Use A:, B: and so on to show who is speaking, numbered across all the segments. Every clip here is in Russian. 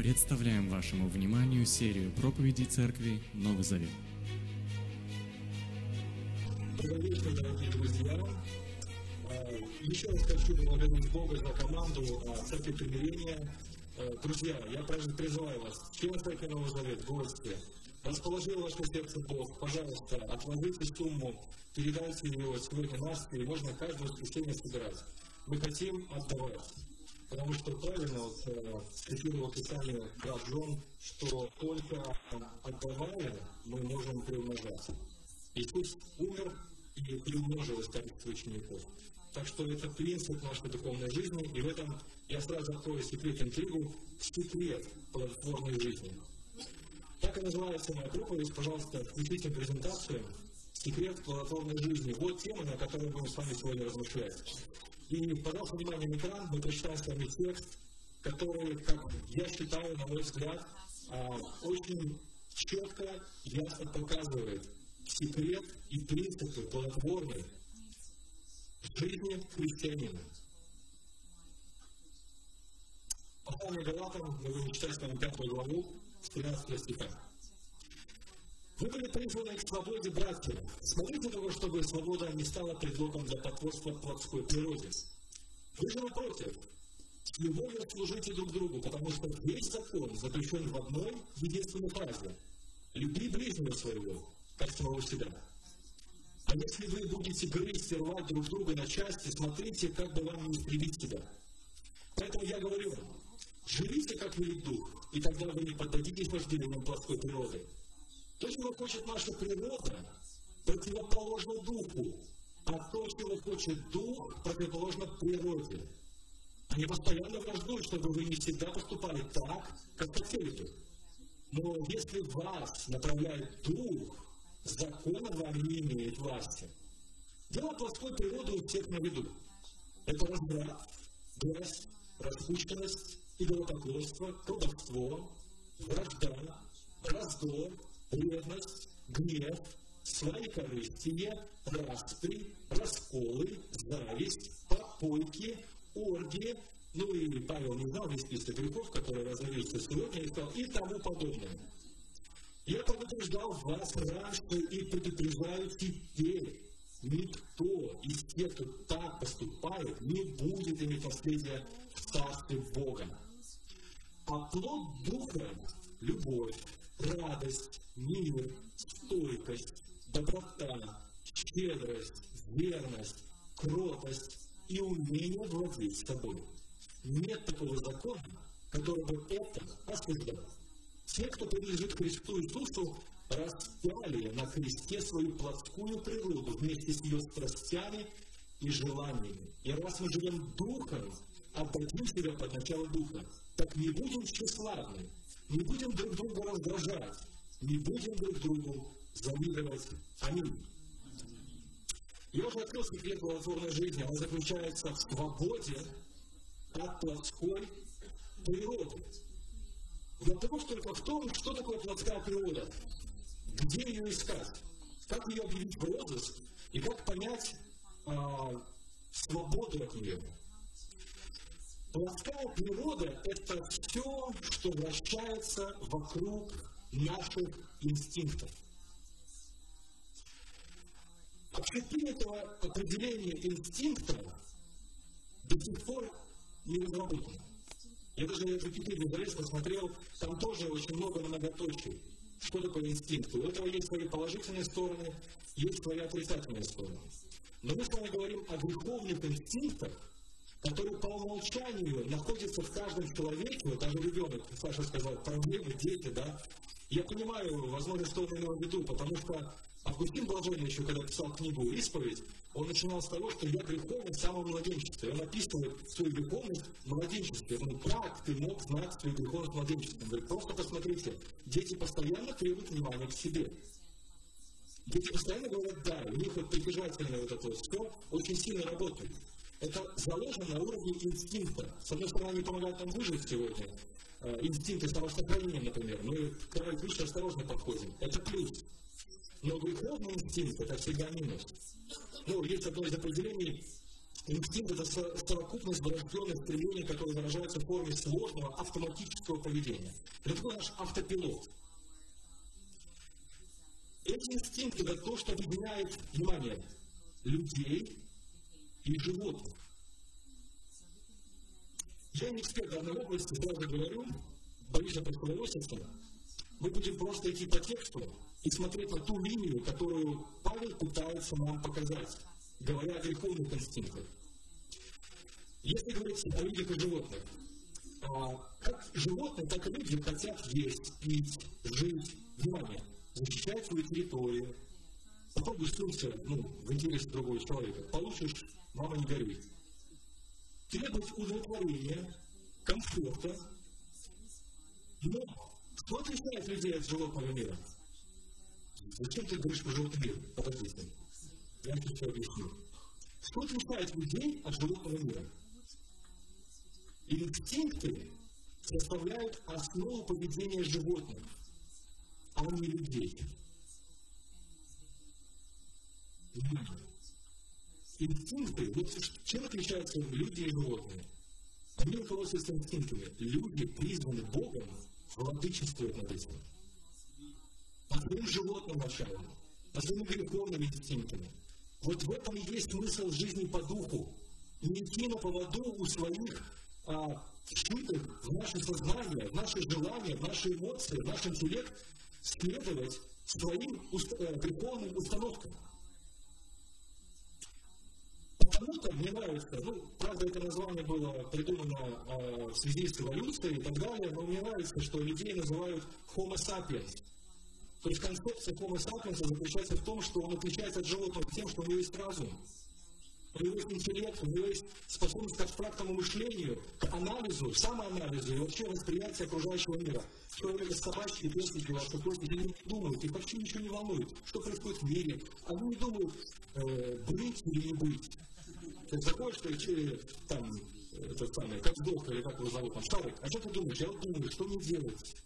A: Представляем вашему вниманию серию проповедей Церкви Новый Завет.
B: Дорогие друзья. А, Еще раз хочу поблагодарить Бога за команду а, Церкви Примирения. А, Друзья, я призываю вас, члены Церкви Новый Завет, гости, расположил ваше сердце Бог, пожалуйста, отложите сумму, передайте ее сегодня нас, и можно каждое воскресенье собирать. Мы хотим отдавать. Потому что правильно вот, э, цитировал Писание брат Джон, что только отдавая мы можем приумножать. Иисус умер и приумножилось количество учеников. Так что это принцип нашей духовной жизни, и в этом я сразу открою секрет интригу, секрет плодотворной жизни. Так и называется моя проповедь, пожалуйста, включите презентацию «Секрет плодотворной жизни». Вот тема, на которой будем с вами сегодня размышлять. И, пожалуйста, внимание экран, мы прочитаем с вами текст, который, как я считаю, на мой взгляд, а, очень четко, ясно показывает секрет и принципы плодотворной жизни христианина. Послание Галатам, мы будем читать с вами пятую главу, с 13 стиха. Вы были призваны к свободе, братья. Смотрите того, чтобы свобода не стала предлогом для потворства плотской природе. Вы же напротив, с любовью служите друг другу, потому что весь закон заключен в одной единственной фразе. Люби ближнего своего, как самого себя. А если вы будете грызть и рвать друг друга на части, смотрите, как бы вам не истребить себя. Поэтому я говорю живите, как велит Дух, и тогда вы не поддадитесь вожделениям плотской природы. То, чего хочет наша природа, противоположно духу, а то, чего хочет дух, противоположно природе. Они постоянно враждуют, чтобы вы не всегда поступали так, как хотели бы. Но если вас направляет дух, закон вами не имеет власти. Дело плоской природы у всех на виду. Это разврат, грязь, распущенность, идолопоклонство, колдовство, вражда, раздор, ревность, гнев, своекорыстие, распри, расколы, зависть, попойки, оргии, ну и Павел не знал весь список грехов, которые разовьются сегодня, и, сказал, и тому подобное. Я предупреждал вас раньше и предупреждаю теперь. Никто из тех, кто так поступает, не будет иметь наследия в Царстве Бога. А плод Духа – любовь, радость, мир, стойкость, доброта, щедрость, верность, кротость и умение владеть собой. Нет такого закона, который бы это осуждал. Те, кто принадлежит Христу Иисусу, распяли на кресте свою плотскую природу вместе с ее страстями и желаниями. И раз мы живем Духом, отдадим себя под начало Духа, так не будем тщеславны, не будем друг друга раздражать, не будем друг другу завидовать. Аминь. Я уже открыл секрет плодотворной жизни. Он заключается в свободе от плотской природы. Вопрос только в том, что такое плотская природа, где ее искать, как ее объявить в розыск и как понять э, свободу от нее. Плотская природа – это все, что вращается вокруг наших инстинктов. Общепринятого определения инстинкта до сих пор не разработано. Я даже в Википедии залез, посмотрел, там тоже очень много многоточий. Что такое инстинкт? У этого есть свои положительные стороны, есть свои отрицательные стороны. Но мы с вами говорим о духовных инстинктах, который по умолчанию находится в каждом человеке, даже ребенок, Саша сказал, проблемы, дети, да, я понимаю, возможно, что он имел в виду, потому что Августин Блаженный еще, когда писал книгу «Исповедь», он начинал с того, что я греховен с самого младенчества. И он описывает свою греховность в младенчестве. Он говорит, как ты мог знать свою греховность в младенчестве? Он говорит, просто посмотрите, дети постоянно требуют внимания к себе. Дети постоянно говорят «да», у них вот притяжательное вот это вот все очень сильно работает. Это заложено на уровне инстинкта. С одной стороны, они помогают нам выжить сегодня. Э, инстинкты самосохранения, например. Мы к краю крыши осторожно подходим. Это плюс. Но греховный инстинкт – это всегда минус. Ну, есть одно из определений Инстинкт – это совокупность врожденных стремлений, которые выражаются в форме сложного автоматического поведения. Это такой наш автопилот. Эти инстинкты – это то, что объединяет, внимание, людей и животных. Я не эксперт данной области, сразу говорю, боюсь опровергнуться, мы будем просто идти по тексту и смотреть на ту линию, которую Павел пытается нам показать, говоря о греховных инстинктах. Если говорить о людях и животных, а, как животные, так и люди хотят есть, пить, жить, внимание, защищать свою территорию. Попробуй сунься ну, в интерес другого человека. Получишь, мама не горюй. Требовать удовлетворения, комфорта. Но что отличает людей от животного мира? Зачем ты говоришь про животный мир? Подождите. Я все объясню. Что отличает людей от животного мира? Инстинкты составляют основу поведения животных, а не людей. Инстинкты, вот чем отличаются люди и животные? Они руководствуются инстинктами. Люди призваны Богом владычествовать над этим. По своим животным началам, по своим греховным инстинктами. Вот в этом и есть смысл жизни по духу. Не идти на поводу у своих а, вшитых в наше сознание, в наши желания, в наши эмоции, в наш интеллект, следовать своим уст, э, греховным установкам. Потому-то мне нравится, ну, правда, это название было придумано э, в связи с эволюцией и так далее, но мне нравится, что людей называют Homo sapiens. То есть концепция Homo sapiens заключается в том, что он отличается от животного тем, что у него есть разум у него есть интеллект, у него есть способность к абстрактному мышлению, к анализу, самоанализу и вообще восприятию окружающего мира. Время собачки, песики, лошадки не думают, их вообще ничего не волнует, что происходит в мире. Они не думают, э, быть или не быть. Ты заходишь, ты, там, этот самый, как сдох, или как его зовут, там, Шарик, а что ты думаешь? Я вот думаю, что мне делать?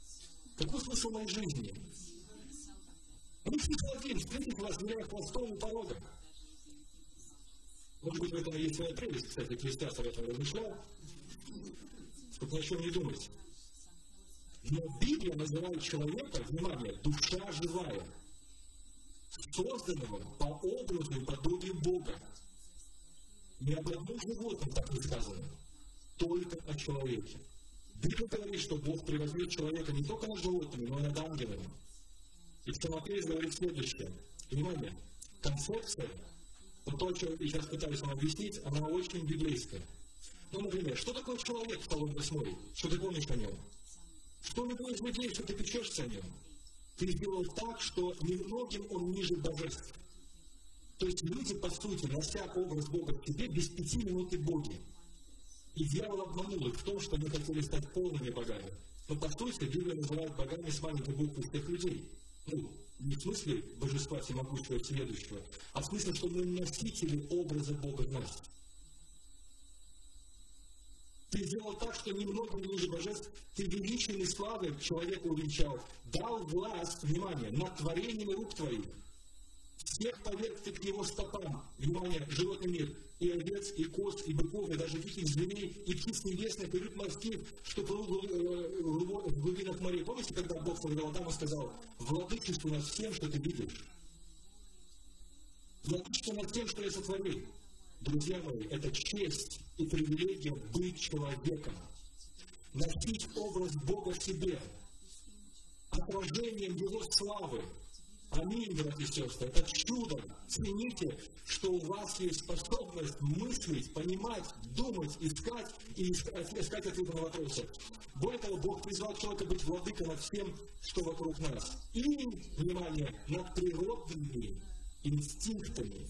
B: Какой смысл моей жизни? Они все один, встретить вас, меняя хвостом и порогом. Может быть, в этом есть своя прелесть, кстати, Христос об этом размышлял, чтобы ни о чем не думать. Но Библия называет человека, внимание, душа живая, созданного по образу и подобию Бога. Ни об одном животном так не сказано, только о человеке. Библия говорит, что Бог превозмет человека не только над животными, но и над ангелами. И Тимофей говорит следующее. Внимание, концепция вот то, что я сейчас пытаюсь вам объяснить, она очень библейская. Ну, например, что такое человек в Псалом 8? Что ты помнишь о нем? Что любой из людей, что ты печешься о нем? Ты сделал так, что немногим он ниже божеств. То есть люди, по сути, нося образ Бога в себе, без пяти минут и боги. И дьявол обманул их в том, что они хотели стать полными богами. Но по сути, Библия называет богами с маленькой буквы всех людей. Ну, не в смысле божества всемогущего следующего, а в смысле, что мы носители образа Бога в нас. Ты сделал так, что немного ниже божеств, ты величием славы человека увенчал, дал власть, внимание, над творением рук твоих. Всех поверг ты к его стопам, внимание, животный мир, и овец, и коз, и быков, и даже диких зверей, и птиц небесных, и рыб морских, что в глубинах морей. Помните, когда Бог сказал Адаму, сказал, владычество над всем, что ты видишь? Владычество над тем, что я сотворил. Друзья мои, это честь и привилегия быть человеком. Носить образ Бога в себе, отражением Его славы, Аминь, братья и сестры. Это чудо. Цените, что у вас есть способность мыслить, понимать, думать, искать и искать, искать ответы на вопросы. Более того, Бог призвал человека быть владыкой над всем, что вокруг нас. И, внимание, над природными инстинктами.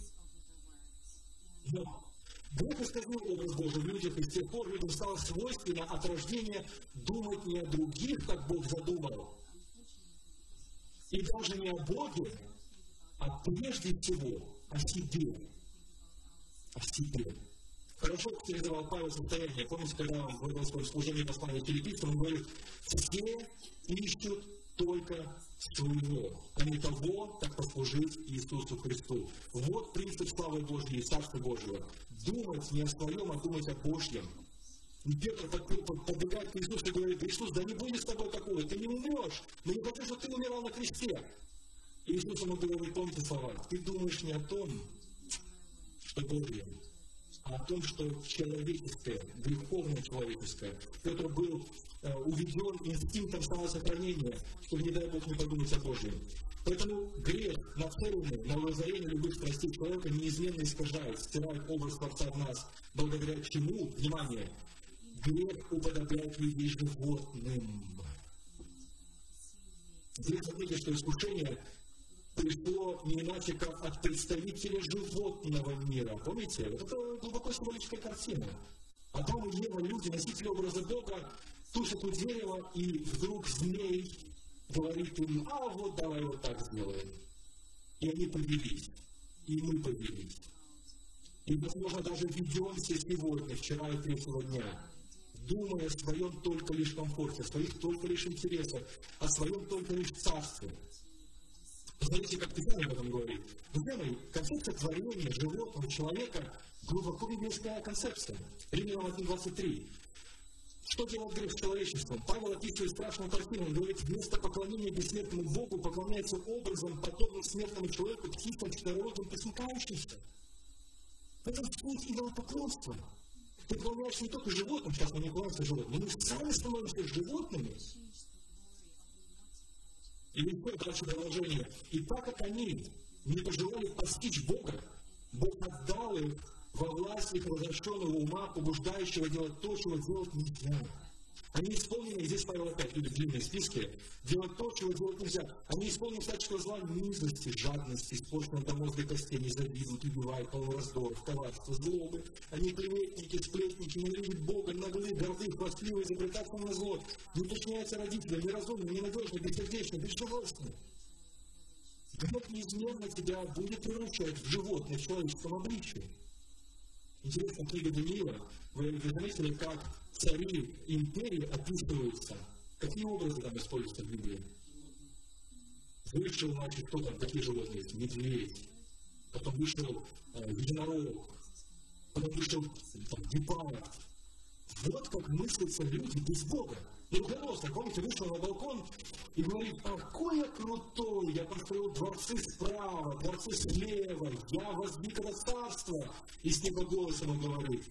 B: Но Бог исказил образ Божий в людях, и с тех пор людям стало свойственно от рождения думать не о других, как Бог задумал, и даже не о Боге, а прежде всего о себе. О себе. Хорошо характеризовал Павел состояние. Помните, когда он в своем служении послания филиппийцам, он говорит, все ищут только своего, а не того, как послужить Иисусу Христу. Вот принцип славы Божьей и Царства Божьего. Думать не о своем, а думать о Божьем. Петр подбегает к Иисусу и говорит, Иисус, да не будет с тобой такого, ты не умрешь. Мы не хотим, чтобы ты умирал на кресте. И Иисус ему говорит, помните слова, ты думаешь не о том, что Божье, а о том, что человеческое, греховное человеческое. Петр был э, уведен инстинктом самосохранения, чтобы, не дай Бог, не подумать о Божьем. Поэтому грех, нацеленный на лазарение любых страстей человека, неизменно искажает, стирает образ Творца в нас, благодаря чему, внимание, грех уподобляет людей животным. Здесь заметьте, что искушение пришло не иначе, как от представителя животного мира. Помните? Это глубоко символическая картина. Адам и Ева, люди, носители образа Бога, тушат у дерева, и вдруг змей говорит им, а вот давай вот так сделаем. И они повелись. И мы повелись. И, возможно, даже ведемся сегодня, вчера и третьего дня, думая о своем только лишь комфорте, о своих только лишь интересах, о своем только лишь царстве. Посмотрите, как Писание об этом говорит. Друзья мои, концепция творения животного, человека глубоко библейская концепция. Римлянам 1.23. Что делает грех с человечеством? Павел описывает страшную картину. Он говорит, вместо поклонения бессмертному Богу поклоняется образом, подобным смертному человеку, птицам, четверородным, присмыкающимся. Это суть идолопоклонства. Ты поклоняешься не только животным, сейчас мы не поклоняемся животным, мы сами становимся животными, и еще дальше продолжение. И так как они не пожелали постичь Бога, Бог отдал их во власть их возвращенного ума, побуждающего делать то, чего делать нельзя. Они исполнены, и здесь Павел опять любит длинные списки, делать то, чего делать нельзя. Они исполнены всяческого зла, низости, жадности, испорченного до мозга костей, не завидуют, убивают, полно раздоров, коварства, злобы. Они клеветники, сплетники, ненавидят Бога, наглые, горды, хвастливые, изобретаться на зло. Не уточняются родителям, неразумны, ненадежны, бессердечны, безжалостны. Грех неизменно тебя будет превращать в животное в человеческом обличии. Интересно, книга вы, вы заметили, как цари империи описываются, какие образы там используются в Библии? Вышел, значит, кто там, какие животные есть? Медведь. Потом вышел э, единорог. Потом вышел там, гепард. Вот как мыслятся люди без Бога. Навуходоносор, помните, вышел на балкон и говорит, какой я крутой, я построил дворцы справа, дворцы слева, я воздвиг царство. И с него голосом он говорит,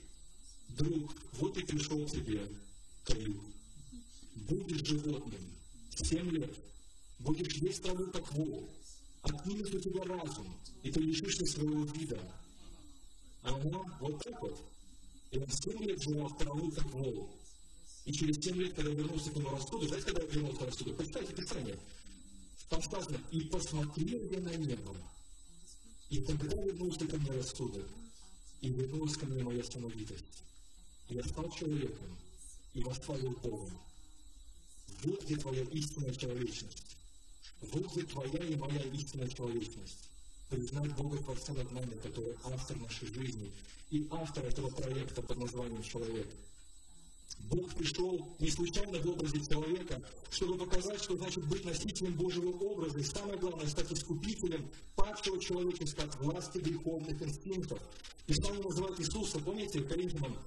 B: друг, вот и пришел тебе каюк. Будешь животным семь лет, будешь есть траву, как волк, отнимет у тебя разум, и ты лишишься своего вида. Она вот так вот. И он семь лет жевал траву, как волк. И через 7 лет, когда вернулся к нему рассудок, знаете, когда вернулся рассудок? Почитайте Писание. Там сказано, и посмотрел я на небо, и тогда вернулся ко мне рассудок, и вернулась ко мне моя самовитость. Я стал человеком, и восславил Бога. Вот где твоя истинная человечность. Вот где твоя и моя истинная человечность. Признать Бога Творца над нами, который автор нашей жизни и автор этого проекта под названием «Человек». Бог пришел не случайно в образе человека, чтобы показать, что значит быть носителем Божьего образа, и самое главное, стать искупителем падшего человечества от власти греховных инстинктов. Писание называет Иисуса, помните, Коринфянам,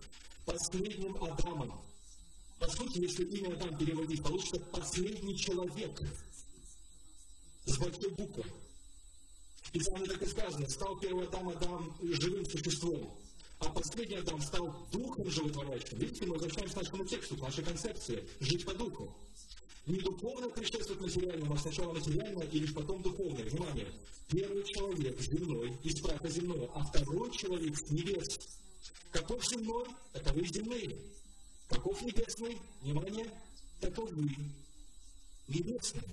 B: последним Адамом. По сути, если имя Адам переводить, получится последний человек с большой буквы. И так и сказано, стал первый Адам Адам живым существом а последний Адам стал духом животворящим. Видите, мы возвращаемся к нашему тексту, к нашей концепции – жить по духу. Не духовно предшествует материальному, а сначала материальное и лишь потом духовное. Внимание! Первый человек земной, из праха земного, а второй человек с небес. Каков земной, таковы земные. Каков небесный, внимание, таковы небесные.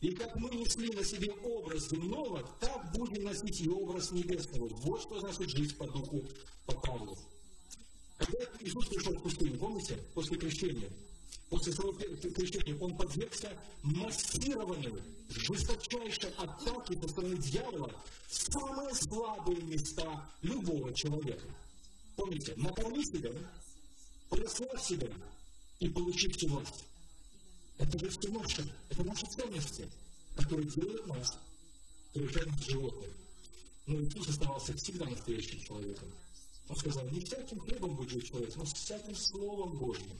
B: И как мы несли на себе образ земного, так будем носить и образ небесного. Вот что значит жить по духу, по Павлу. Когда Иисус пришел в пустыню, помните, после крещения, после своего крещения, он подвергся массированной, жесточайшей атаке со стороны дьявола в самые слабые места любого человека. Помните, накорми себя, прославь себя и получи всю власть. Это же все наше. Это наши ценности, которые делают нас превращаемся в животных. Но Иисус оставался всегда настоящим человеком. Он сказал, не всяким хлебом будет жить человек, но всяким Словом Божьим.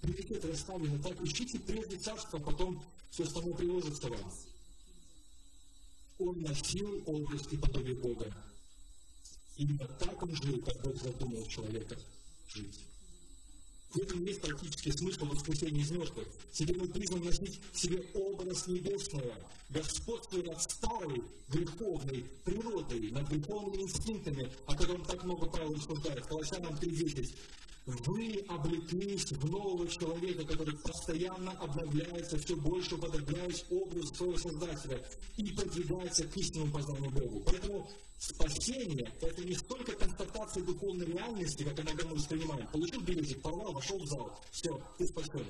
B: Приоритеты расставлены так. Ищите прежде царство, а потом все остальное приложится вам. Он носил образ и подобие Бога. Именно так он жил, как Бог задумал человека жить. В этом есть практический смысл воскресения из мертвых. Теперь мы призваны носить в себе образ небесного, господствуя над старой греховной природой, над греховными инстинктами, о котором так много Павел рассуждает. Колоссянам 3.10 вы облеклись в нового человека, который постоянно обновляется, все больше уподобляясь образу своего Создателя и продвигается к истинному познанию Богу. Поэтому спасение – это не столько констатация духовной реальности, как иногда мы воспринимаем. Получил билетик, порвал, вошел в зал, все, ты спасен.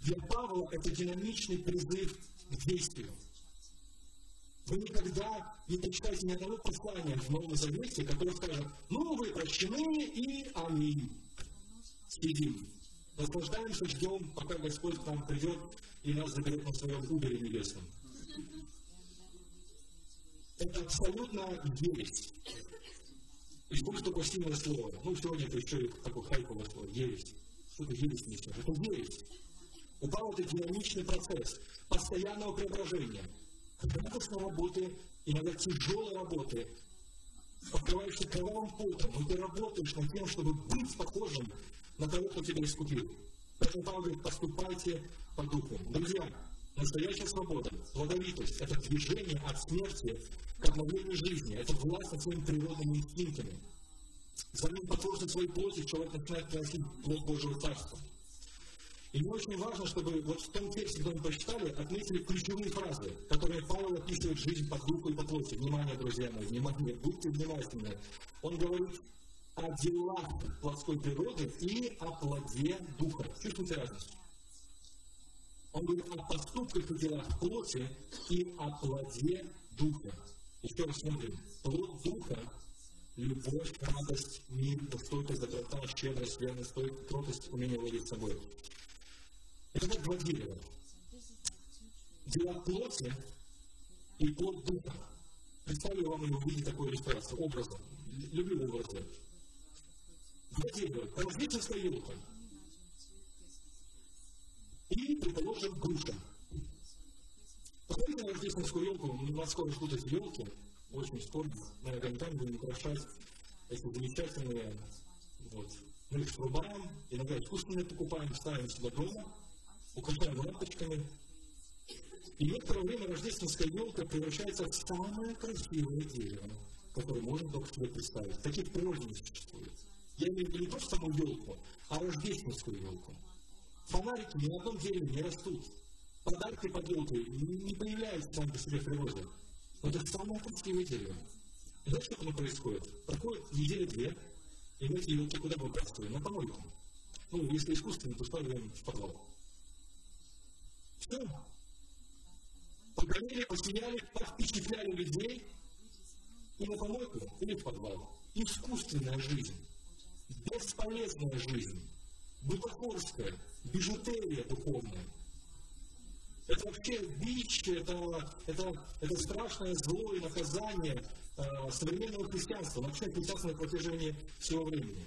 B: Для Павла это динамичный призыв к действию. Вы никогда не прочитаете ни одного послания в Новом Завете, которое скажет, ну, вы прощены и аминь. Сидим. Наслаждаемся, ждем, пока Господь к нам придет и нас заберет на своем убере небесном. Это абсолютно ересь. Используйте такое сильное слово. Ну, сегодня это еще такое хайповое слово. Ересь. Что ты ересь несешь? Это ересь. У Павла это динамичный процесс постоянного преображения – радостной работы, иногда тяжелой работы, покрываешься кровавым потом, но ты работаешь над тем, чтобы быть похожим на того, кто тебя искупил. Поэтому Павел говорит, поступайте по духу. Друзья, настоящая свобода, плодовитость – это движение от смерти к обновлению жизни, это власть над своими природными инстинктами. За ним послушать своей плоти человек начинает приносить плод Божьего Царства. И мне очень важно, чтобы вот в том тексте, который мы прочитали, отметили ключевые фразы, которые Павел описывает жизнь по духу и по плоти. Внимание, друзья мои, внимание, будьте внимательны. Он говорит о делах плотской природы и о плоде духа. Чувствуете разницу? Он говорит о поступках и делах плоти и о плоде духа. Еще раз смотрим. Плод духа любовь, радость, мир, стойкость, доброта, щедрость, верность, кротость, умение владеть собой. Это как два дерева. Дела плоти и плод духа. Представлю вам его в виде такой иллюстрации, образа. Люблю образы. Два дерева. Рождественская елка. И, предположим, груша. Посмотрите на рождественскую елку, у нас скоро ждут елки, очень скоро, на огоньками будем украшать эти замечательные, вот, мы их срубаем, иногда искусственные покупаем, ставим сюда дома, украшаем лампочками. И некоторое время рождественская елка превращается в самое красивое дерево, которое можно только себе представить. Таких природе не существует. Я имею в виду не просто саму елку, а рождественскую елку. Фонарики ни на одном дереве не растут. Подарки под елкой не появляются сами по себе в природе. Но это самое красивое дерево. И знаете, что оно происходит? Проходит недели две, и мы эти елки куда мы выбрасываем? На помойку. Ну, если искусственно, то ставим в подвал. Все. Погорели, посияли, впечатляли людей и на помойку, или в подвал. Искусственная жизнь, бесполезная жизнь, бутафорская, бижутерия духовная. Это вообще бич, это, это, это страшное зло и наказание э, современного христианства, вообще христианства на протяжении всего времени.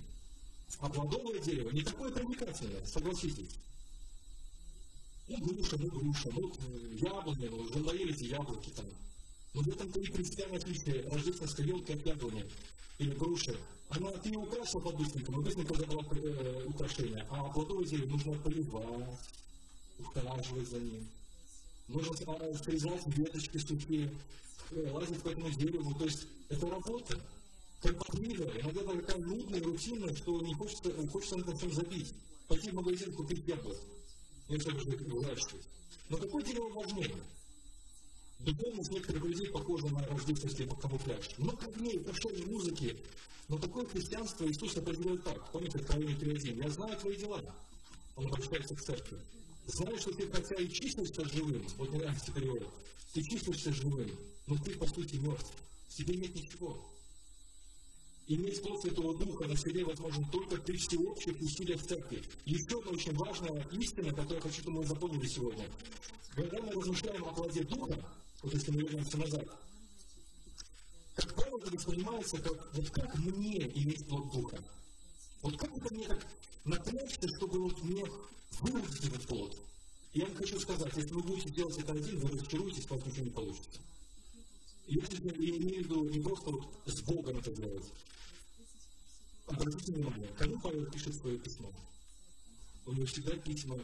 B: А плодовое дерево не такое привлекательное, согласитесь. Ну, груша, ну, груша, ну, яблони, ну, уже наелись яблоки там. Но в этом-то и принципиальное отличие рождественской елки от яблони или груши. Она, ты ее украсил под быстреньком, и быстренько забрал э, украшение. А плодовое дерево нужно поливать, ухаживать за ним. Нужно а, срезать веточки сухие, э, лазить по этому дереву. То есть это работа. Кропотливая, иногда такая нудная, рутинная, что не хочется, хочется на этом забить. Пойти в магазин купить яблок это уже выращивать. Но какое дерево важнее? Духовность некоторых людей похожа на рождественский камуфляж. Много огней, пошли музыки. Но такое христианство Иисус определяет так. Помните, Откровение 3.1. «Я знаю твои дела». Он обращается к церкви. Знаю, что ты хотя и числишься живым, вот не нравится перевод, ты числишься живым, но ты, по сути, мертв. В тебе нет ничего. Иметь плод Святого Духа на себе возможно только при всеобщих усилиях церкви. Еще одна очень важная истина, которую я хочу, чтобы мы запомнили сегодня. Когда мы размышляем о плоде Духа, вот если мы вернемся назад, как правило, это воспринимается как, вот как мне иметь плод Духа. Вот как это мне так напрячься, чтобы вот мне выразить этот плод. Я вам хочу сказать, если вы будете делать это один, вы разочаруетесь, у вас ничего не получится. Я имею в виду не просто вот с Богом это делать. Обратите внимание, кому Павел пишет свое письмо? У него всегда письма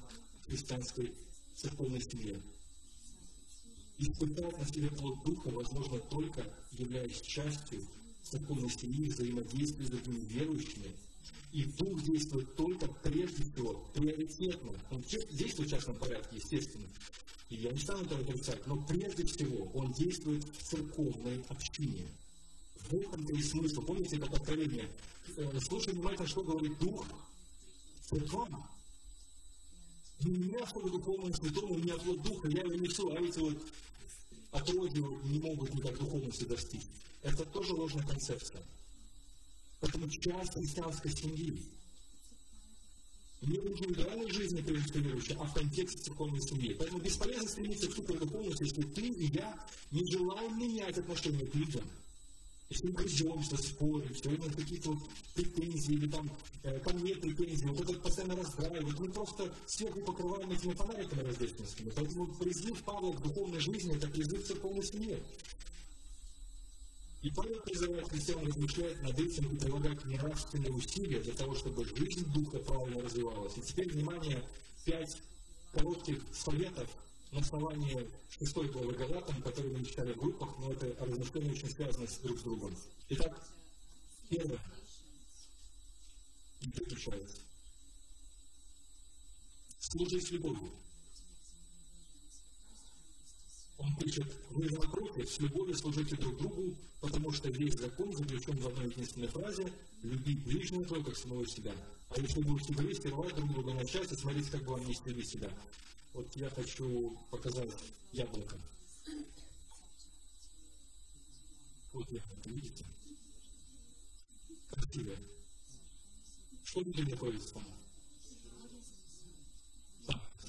B: христианской церковной семье. Испытать на себе плод Духа возможно только являясь частью церковной семьи, взаимодействия с другими верующими. И Дух действует только прежде всего, приоритетно. Он действует в частном порядке, естественно. И я не стану это отрицать, но прежде всего он действует в церковной общине. В этом-то и смысл. Помните это откровение? Э, слушай внимательно, что говорит Дух церквам. Не меня, чтобы духовному святому, не от Духа, я его несу, а эти вот отродью не могут никак духовности достичь. Это тоже ложная концепция. Поэтому часть христианской семьи не в индивидуальной жизни, прежде всего а в контексте церковной семьи. Поэтому бесполезно стремиться к супердуховности, если ты и я не желаем менять отношения к людям. Если мы грыземся, спорим, все время какие-то вот претензии, или там э, ко мне претензии, вот это постоянно раздраивает, мы просто сверху покрываем этими фонариками рождественскими. Поэтому призыв Павла к духовной жизни – это призыв церковной семье. И Павел призывает христиан размышлять над этим и прилагать нравственные усилия для того, чтобы жизнь Духа правильно развивалась. И теперь, внимание, пять коротких советов на основании шестой главы Галатам, которые мы читали в группах, но это размышления очень связаны друг с другом. Итак, первое. Не переключается. Служи с любовью. Он пишет, вы напротив, с любовью служите друг другу, потому что весь закон заключен в одной единственной фразе «люби ближнего твоего, как самого себя». А если будете грызть и рвать друг друга на части, смотрите, как бы вам не себя. Вот я хочу показать яблоко. Вот яблоко, видите? Красивое. Что внутри находится там?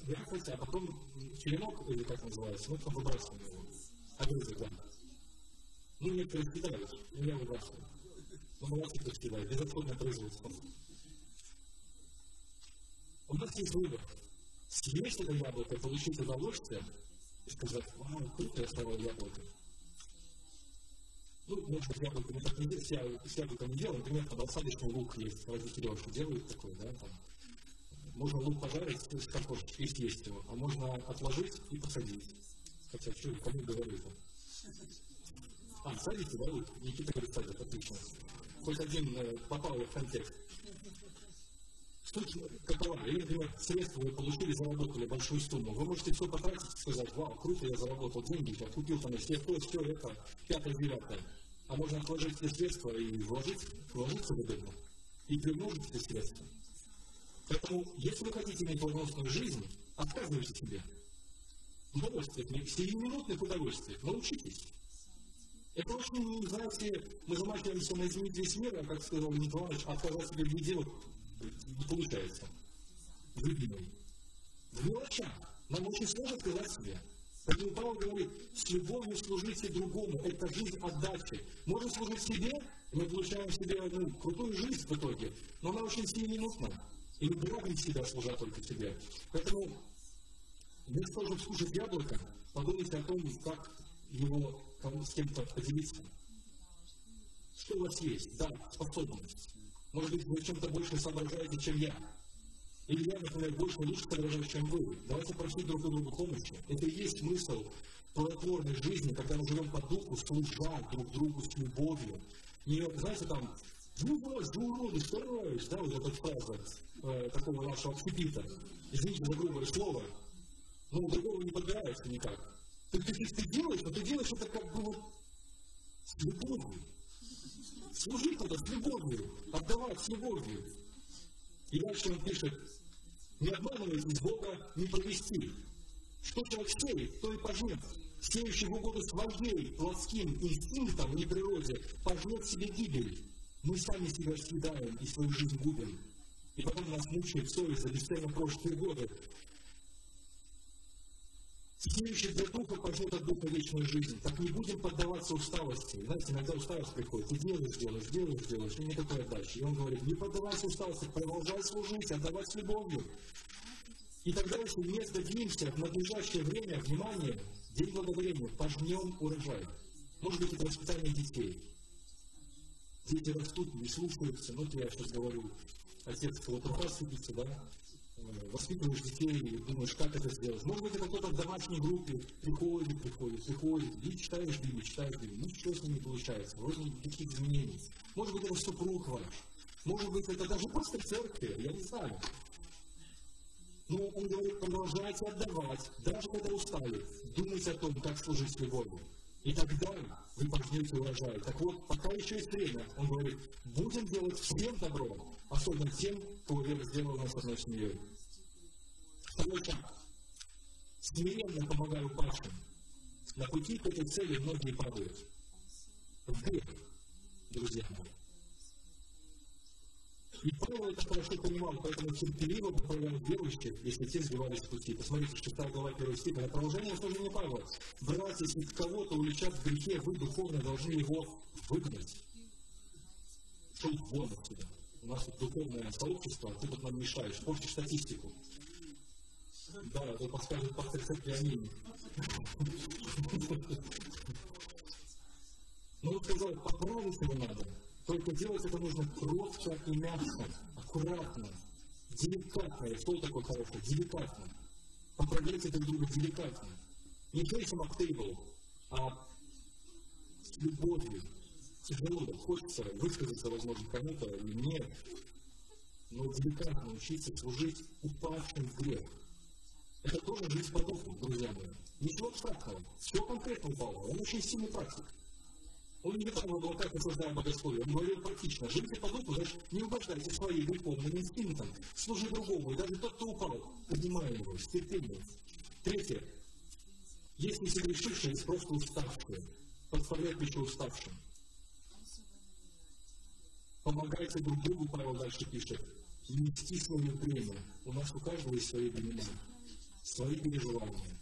B: верхность, а потом черенок, или как называется, мы потом выбрасываем его. Огрызок, да. Ну, некоторые кидают, но я выбрасываю. Но молодцы кто кидает, безотходное производство. У нас есть выбор. Съесть это яблоко, получить удовольствие и сказать, вау, круто я стала яблоко. Ну, может быть, яблоко мы так не делаем, с яблоком не делаем, например, там рассадочный лук есть, родители вообще делают такой, да, там, можно лук пожарить с картошечкой и съесть его, а можно отложить и посадить. Хотя, что кому говорю это? А, садите, да, лук? Никита говорит, садит, отлично. Хоть один э, попал в контекст. Суть какова? Или, например, средства вы получили, заработали большую сумму. Вы можете все потратить и сказать, вау, круто, я заработал деньги, я купил там все то, все это, пятое, девятое. А можно отложить все средства и вложить, вложиться выгодно. И примножить эти средства. Поэтому, если вы хотите иметь плодоносную жизнь, отказывайте себе. Удовольствие, сиюминутных удовольствий. Научитесь. Это очень, знаете, мы замахиваемся на изменить весь мир, а как сказал Николаевич, отказать себе в еде вот, не получается. В любимой. В мелочах. Нам очень сложно сказать себе. Поэтому Павел говорит, с любовью служите другому. Это жизнь отдачи. Можно служить себе, и мы получаем себе ну, крутую жизнь в итоге, но она очень сиюминутна. Или грабить себя, служа только себе. Поэтому, вместо того, чтобы скушать яблоко, подумайте о том, как его с кем-то поделиться. Что у вас есть? Да, способность. Может быть, вы чем-то больше соображаете, чем я. Или я, например, больше лучше соображаю, чем вы. Давайте просить друг у друга помощи. Это и есть смысл плодотворной жизни, когда мы живем по духу, служа друг другу с любовью. Не, знаете, там, ну вот, да да, вот эта фраза э, такого нашего общепита. Извините за грубое слово, но другого не подбирается никак. Ты, ты, ты делаешь, но ты делаешь это как бы вот с любовью. Служить надо с любовью, отдавать с любовью. И дальше он пишет, не обманывайтесь Бога не провести. Что человек сеет, то и пожнет. Сеющий в угоду своей плотским инстинктам и природе пожнет себе гибель. Мы сами себя съедаем и свою жизнь губим. И потом нас мучает совесть за бесцельно прошлые годы. Сидящий для духа от духа вечную жизнь. Так не будем поддаваться усталости. Знаете, иногда усталость приходит. Ты делаешь, делаешь, делаешь, делаешь, и никакой отдачи. И он говорит, не поддавайся усталости, продолжай служить, отдавать с любовью. И тогда, если не сдадимся в надлежащее время, внимание, день благодарения, пожнем урожай. Может быть, это воспитание детей. Дети растут, не слушаются, ну, я сейчас говорю, отец вот сидится, да, воспитываешь детей думаешь, как это сделать. Может быть, это кто-то в домашней группе приходит, приходит, приходит, и читаешь Библию, читаешь Библию, ничего с ним не получается, вроде никаких изменений. Может быть, это супруг ваш, может быть, это даже просто в церкви, я не знаю. Но он говорит, продолжайте отдавать, даже когда устали, думайте о том, как служить любовью. И тогда вы пожнете урожай. Так вот, пока еще есть время, он говорит, будем делать всем добро, особенно тем, кого вера сделала нас одной семьей. Второй шаг. Смиренно помогаю павшим. На пути к этой цели многие падают. В грех, друзья мои. И Павел это хорошо понимал, поэтому терпеливо поправлял верующих, если те сбивались с пути. Посмотрите, 6 глава 1 стих, это продолжение служения Павла. Братья, если кого-то уличат в грехе, вы духовно должны его выгнать. Шел вон отсюда. У нас тут духовное сообщество, а ты тут нам мешаешь, портишь статистику. Да, то подскажет пастор церкви Аминь. Ну, вот сказал, поправить его надо. Только делать это нужно кротко и мягко, аккуратно, деликатно. И что такое хорошее? Деликатно. Поправляйте друг друга деликатно. Не up table, а с любовью. Тяжело, да, хочется высказаться, возможно, кому-то, и мне, но деликатно учиться служить упавшим в грех. Это тоже жизнь по духу, друзья мои. Ничего абстрактного. Все конкретно упало. Он очень сильный практик. Он не говорил, как осуждаем богословие. Он говорил практично. Живите по духу, значит, не угождайте своим духовным инстинктам. Служи другому. И даже тот, кто упал, поднимай его с терпением. Третье. Есть несогрешившие, есть просто уставшие. Подставляют плечо уставшим. Помогайте друг другу, Павел дальше пишет. Нести свое время. У нас у каждого есть свои времена, свои переживания.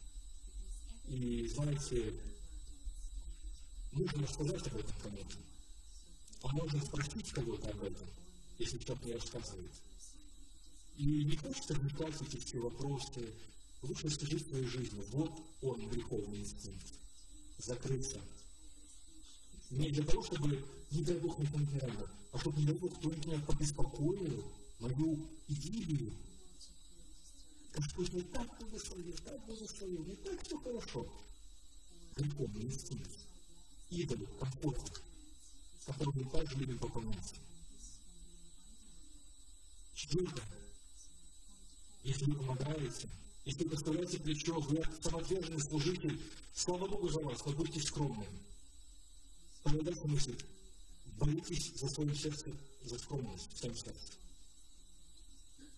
B: И знаете, нужно рассказать об этом кому-то. А можно спросить кого-то об этом, если кто-то не рассказывает. И не хочется в эти все вопросы. Лучше скажи своей жизни, вот он, греховный инстинкт. Закрыться. Не для того, чтобы, не дай Бог, никому не надо, а чтобы, не дай Бог, кто-нибудь меня побеспокоил, мою идиллию. Господь не так благословил, так благословил, не так все хорошо. Греховный инстинкт идолу, комфорт, который мы также любим поклоняться. Четвертое. Если вы помогаете, если вы поставляете плечо, вы самоотверженный служитель, слава Богу за вас, но будьте скромны. Тогда дальше мысль. Боритесь за свое сердце, за скромность в своем сердце.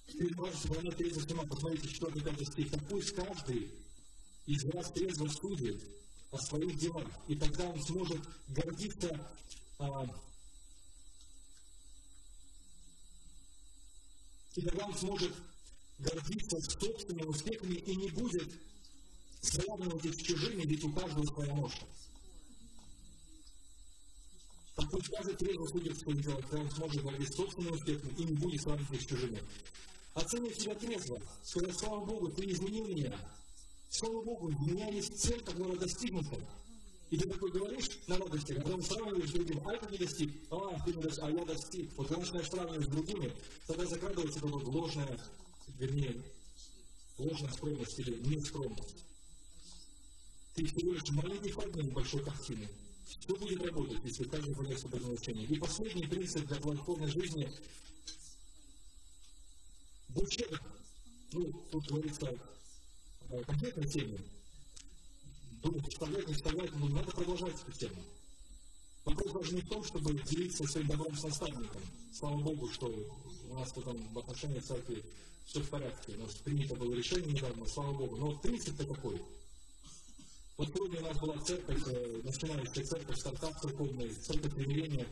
B: Теперь важно, чтобы она трезво сама, посмотрите, 4-5 стих. Так пусть каждый из вас трезво судит, о своих делах. И тогда он сможет гордиться а, и тогда он сможет гордиться собственными успехами и не будет сравнивать их с чужими, ведь у каждого своя ноша. Так пусть каждый трезво судит свои дела, когда он сможет гордиться собственными успехами и не будет сравнивать их с чужими. Оценив себя трезво, сказать, слава Богу, ты изменил меня, Слава Богу, меня есть цель, которая достигнута. И ты такой говоришь на радости, когда он сравниваешь с другим, а это не достиг, а, ты не достиг, а я достиг. Вот когда начинаешь сравнивать с другими, тогда закрадывается такая ложная, вернее, ложная скромность или нескромность. Ты всего лишь маленький фрагмент большой картины. Что будет работать, если каждый пойдет свое научение? И последний принцип для платформной жизни – будь щедр. Ну, тут говорится конкретной теме, думать, вставлять, не вставлять, но надо продолжать эту тему. Вопрос даже не в том, чтобы делиться своим добром с наставником. Слава Богу, что у нас тут в отношении церкви все в порядке. У нас принято было решение недавно, слава Богу. Но вот принцип-то какой? Вот сегодня у нас была церковь, э, начинающая церковь, стартап церковный, церковь примирения.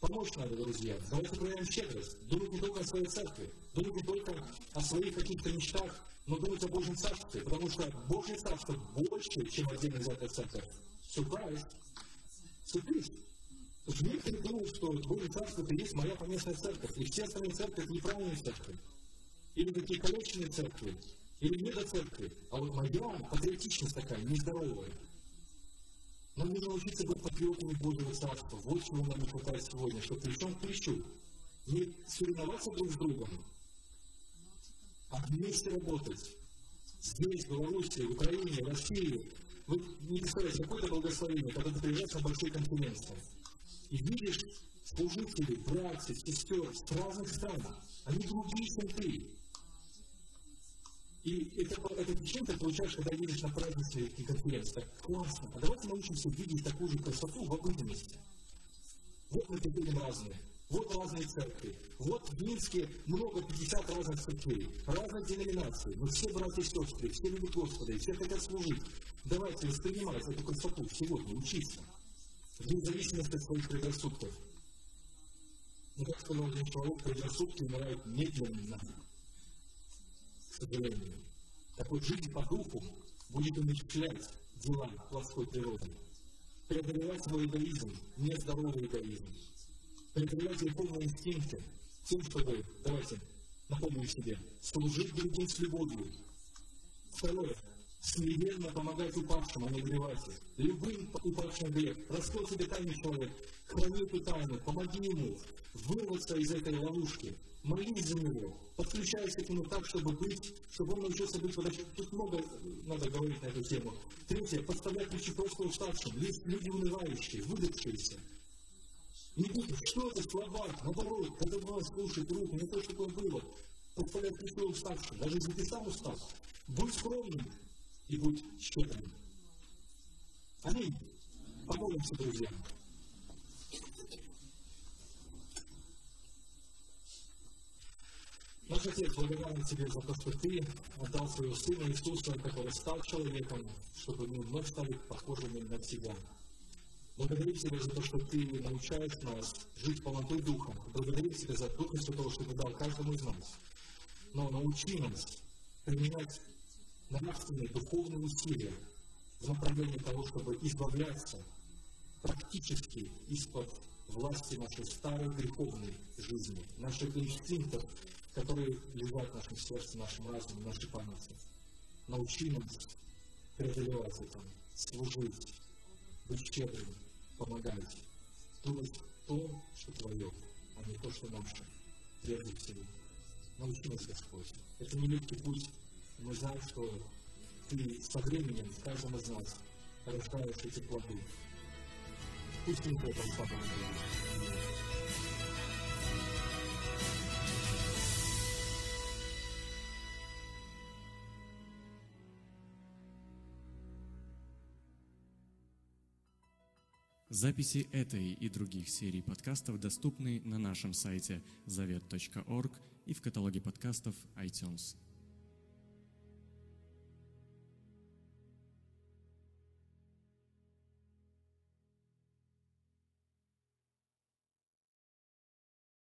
B: Помочь надо, друзья. Давайте проявим щедрость. Думать не только о своей церкви, думать не только о своих каких-то мечтах, но думать о Божьем Царстве, потому что Божье Царство больше, чем отдельно взятая церковь. Сюрприз. Сюрприз. Потому что некоторые думают, что Божье Царство это есть моя поместная церковь, и все остальные церкви это неправильные церкви. Или такие колечные церкви, или недоцеркви. А вот моя патриотичность такая, нездоровая. Нам нужно учиться быть патриотами Божьего Царства. Вот чего нам не хватает сегодня, что плечом к плечу. Не соревноваться друг с другом, а вместе работать. Здесь, в Беларуси, в Украине, в России. Вы не представляете, какое-то благословение, когда ты приезжаешь на большие конференции и видишь служителей, братьев, сестер с разных стран. Они другие, чем ты. И это, это впечатление ты получаешь, когда едешь на праздничные конференции. Так классно. А давайте научимся видеть такую же красоту в обыденности. Вот мы теперь разные. Вот разные церкви. Вот в Минске много, 50 разных церквей, разных деноминаций. Но все братья и сестры, все любят Господа, и все хотят служить. Давайте воспринимать эту красоту сегодня, учиться. Вне зависимости от своих предрассудков. Но как сказал один человек, предрассудки умирают медленно к сожалению. Так вот, жизнь по духу будет умерщвлять дела плоской природы, преодолевать свой эгоизм, нездоровый эгоизм, преодолевать греховные инстинкты, тем, чтобы, давайте, напомню себе, служить другим с любовью. Второе. Смиренно помогать упавшим, а их. Любым упавшим грех. Раскрой себе тайну человек. Храни эту тайну, помоги ему вырваться из этой ловушки. Молись за него, подключайся к нему так, чтобы быть, чтобы он научился быть водачем. Тут много надо говорить на эту тему. Третье, подставлять ключи просто уставшим, люди унывающие, выдохшиеся. Не будешь, что это слабак, наоборот, когда было слушать руку, не то, что такое было. Подставлять ключи уставшим, даже если ты сам устал. Будь скромным и будь щедрым. Аминь. Помолимся, друзья. Наш Отец, благодарен Тебе за то, что Ты отдал своего Сына Иисуса, который стал человеком, чтобы мы вновь стали похожими на Тебя. Благодарим Тебя за то, что Ты научаешь нас жить полнотой Духа. Благодарим Тебя за Духа Святого, что Ты дал каждому из нас. Но научи нас применять нравственные, духовные усилия в направлении того, чтобы избавляться практически из-под власти нашей старой греховной жизни, наших инстинктов, которые лежат в нашем сердце, в нашем разуме, в нашей памяти. Научи нас преодолевать это, служить, быть щедрым, помогать, думать то, что твое, а не то, что наше, прежде всего. Научи нас, Господь. Это не легкий путь. Мы знаем, что Ты со временем в каждом из нас рождаешь эти плоды. Пусть не это слабо
A: Записи этой и других серий подкастов доступны на нашем сайте завет.орг и в каталоге подкастов iTunes.